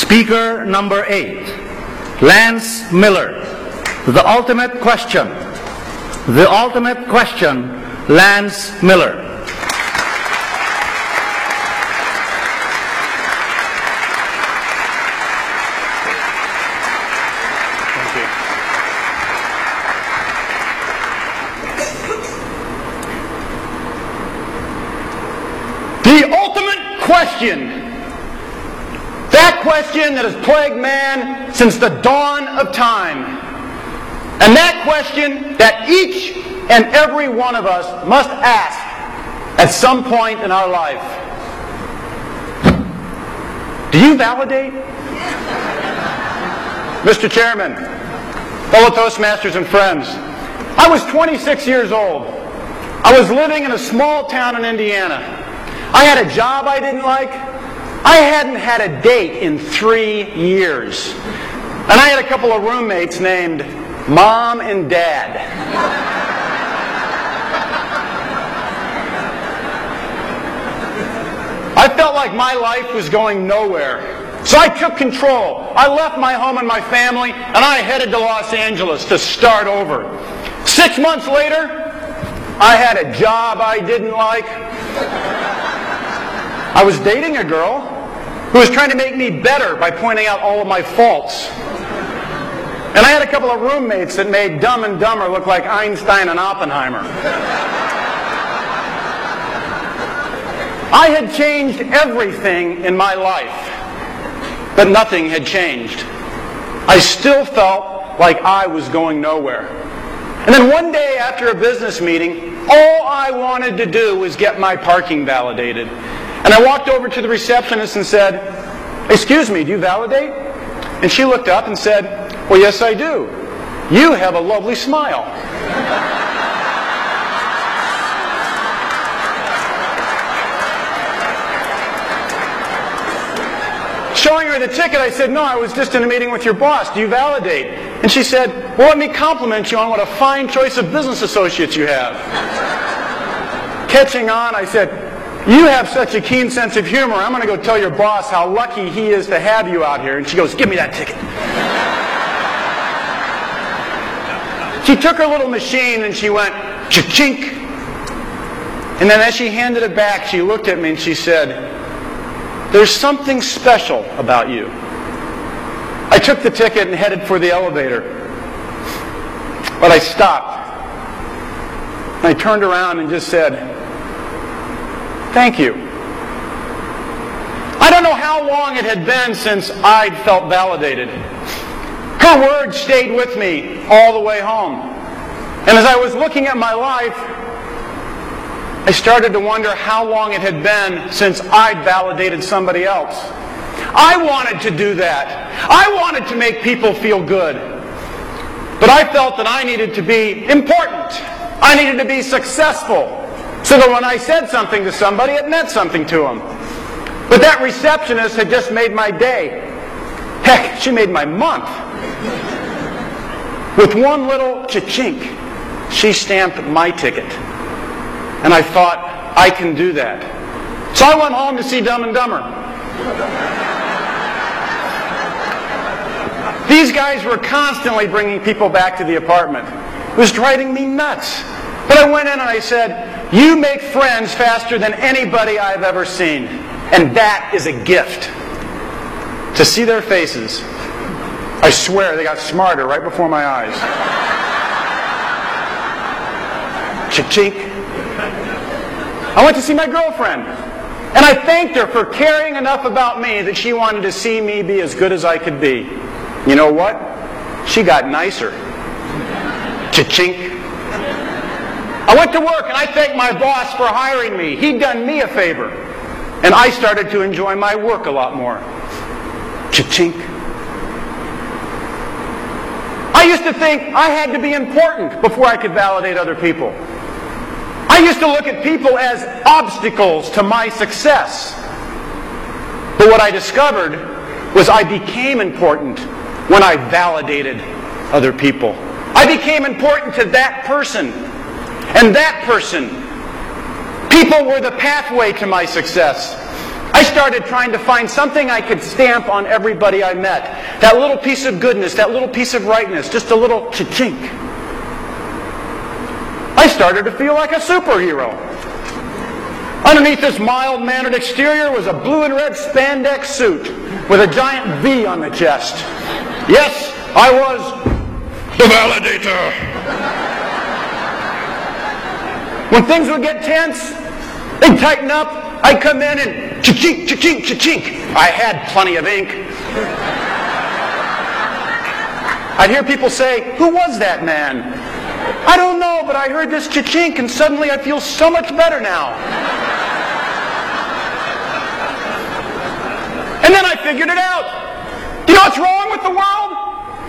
Speaker number eight, Lance Miller. The ultimate question. The ultimate question, Lance Miller. The ultimate question. That question that has plagued man since the dawn of time. And that question that each and every one of us must ask at some point in our life. Do you validate? Mr. Chairman, fellow Toastmasters and friends, I was 26 years old. I was living in a small town in Indiana. I had a job I didn't like. I hadn't had a date in three years. And I had a couple of roommates named Mom and Dad. I felt like my life was going nowhere. So I took control. I left my home and my family, and I headed to Los Angeles to start over. Six months later, I had a job I didn't like. I was dating a girl who was trying to make me better by pointing out all of my faults. And I had a couple of roommates that made Dumb and Dumber look like Einstein and Oppenheimer. I had changed everything in my life, but nothing had changed. I still felt like I was going nowhere. And then one day after a business meeting, all I wanted to do was get my parking validated. And I walked over to the receptionist and said, Excuse me, do you validate? And she looked up and said, Well, yes, I do. You have a lovely smile. Showing her the ticket, I said, No, I was just in a meeting with your boss. Do you validate? And she said, Well, let me compliment you on what a fine choice of business associates you have. Catching on, I said, You have such a keen sense of humor. I'm going to go tell your boss how lucky he is to have you out here. And she goes, Give me that ticket. She took her little machine and she went, cha-chink. And then as she handed it back, she looked at me and she said, there's something special about you. I took the ticket and headed for the elevator. But I stopped. And I turned around and just said, Thank you. I don't know how long it had been since I'd felt validated. Her words stayed with me all the way home. And as I was looking at my life, I started to wonder how long it had been since I'd validated somebody else. I wanted to do that. I wanted to make people feel good. But I felt that I needed to be important. I needed to be successful. So that when I said something to somebody, it meant something to them. But that receptionist had just made my day. Heck, she made my month. With one little cha-chink, she stamped my ticket. And I thought, I can do that. So I went home to see Dumb and Dumber. These guys were constantly bringing people back to the apartment. It was driving me nuts. But I went in and I said, You make friends faster than anybody I've ever seen. And that is a gift. To see their faces, I swear they got smarter right before my eyes. Cha-chink. I went to see my girlfriend. And I thanked her for caring enough about me that she wanted to see me be as good as I could be. You know what? She got nicer. Cha-chink. I went to work and I thanked my boss for hiring me. He'd done me a favor. And I started to enjoy my work a lot more. Cha-chink. I used to think I had to be important before I could validate other people. I used to look at people as obstacles to my success. But what I discovered was I became important when I validated other people. I became important to that person. And that person. People were the pathway to my success. I started trying to find something I could stamp on everybody I met. That little piece of goodness, that little piece of rightness, just a little cha-chink. I started to feel like a superhero. Underneath this mild-mannered exterior was a blue and red spandex suit with a giant V on the chest. Yes, I was the validator. When things would get tense, they'd tighten up, I'd come in and cha-chink, cha-chink, cha-chink. I had plenty of ink. I'd hear people say, who was that man? I don't know, but I heard this cha-chink and suddenly I feel so much better now. And then I figured it out. You know what's wrong with the world?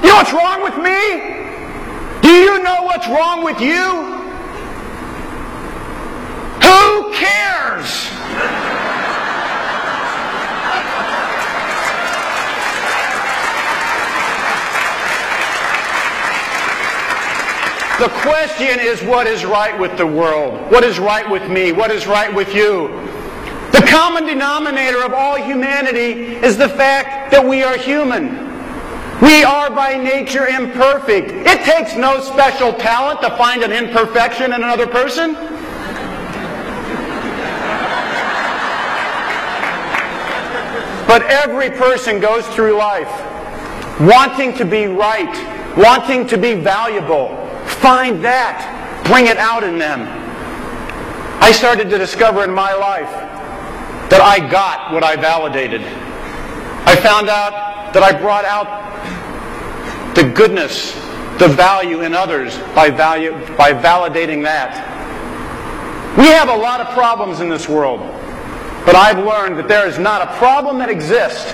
You know what's wrong with me? Do you know what's wrong with you? Who cares? The question is what is right with the world? What is right with me? What is right with you? The common denominator of all humanity is the fact that we are human. We are by nature imperfect. It takes no special talent to find an imperfection in another person. But every person goes through life wanting to be right, wanting to be valuable. Find that. Bring it out in them. I started to discover in my life that I got what I validated. I found out that I brought out the goodness, the value in others by, value, by validating that. We have a lot of problems in this world, but I've learned that there is not a problem that exists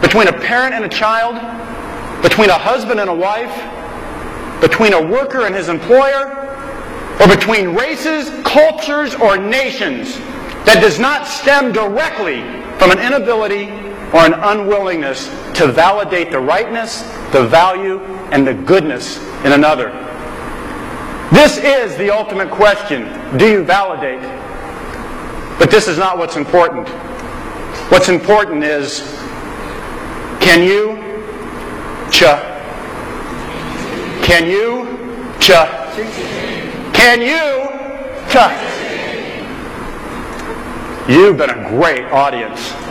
between a parent and a child, between a husband and a wife, between a worker and his employer, or between races, cultures, or nations that does not stem directly from an inability or an unwillingness to validate the rightness, the value, and the goodness in another. This is the ultimate question. Do you validate? But this is not what's important. What's important is can you cha can you cha can you cha You've been a great audience.